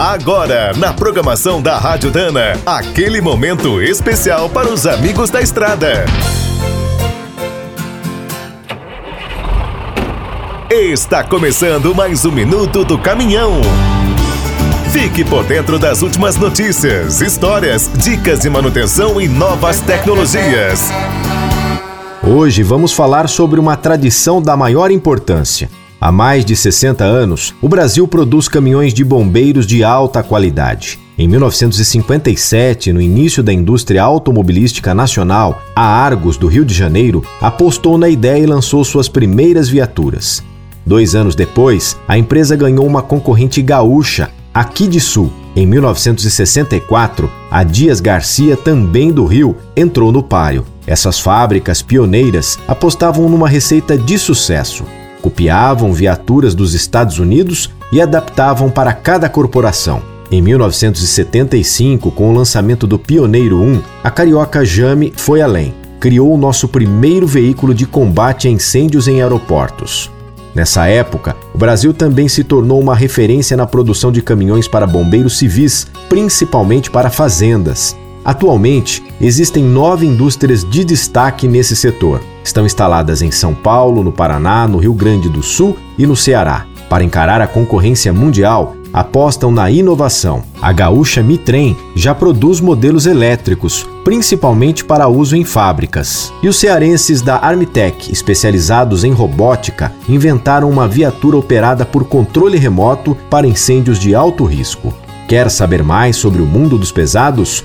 Agora, na programação da Rádio Dana, aquele momento especial para os amigos da estrada. Está começando mais um minuto do caminhão. Fique por dentro das últimas notícias, histórias, dicas de manutenção e novas tecnologias. Hoje vamos falar sobre uma tradição da maior importância Há mais de 60 anos, o Brasil produz caminhões de bombeiros de alta qualidade. Em 1957, no início da indústria automobilística nacional, a Argos, do Rio de Janeiro, apostou na ideia e lançou suas primeiras viaturas. Dois anos depois, a empresa ganhou uma concorrente gaúcha, aqui de Sul. Em 1964, a Dias Garcia, também do Rio, entrou no páreo. Essas fábricas pioneiras apostavam numa receita de sucesso copiavam viaturas dos Estados Unidos e adaptavam para cada corporação. Em 1975, com o lançamento do Pioneiro 1, a carioca Jame foi além. Criou o nosso primeiro veículo de combate a incêndios em aeroportos. Nessa época, o Brasil também se tornou uma referência na produção de caminhões para bombeiros civis, principalmente para fazendas. Atualmente, existem nove indústrias de destaque nesse setor. Estão instaladas em São Paulo, no Paraná, no Rio Grande do Sul e no Ceará. Para encarar a concorrência mundial, apostam na inovação. A gaúcha Mitrem já produz modelos elétricos, principalmente para uso em fábricas. E os cearenses da Armitec, especializados em robótica, inventaram uma viatura operada por controle remoto para incêndios de alto risco. Quer saber mais sobre o mundo dos pesados?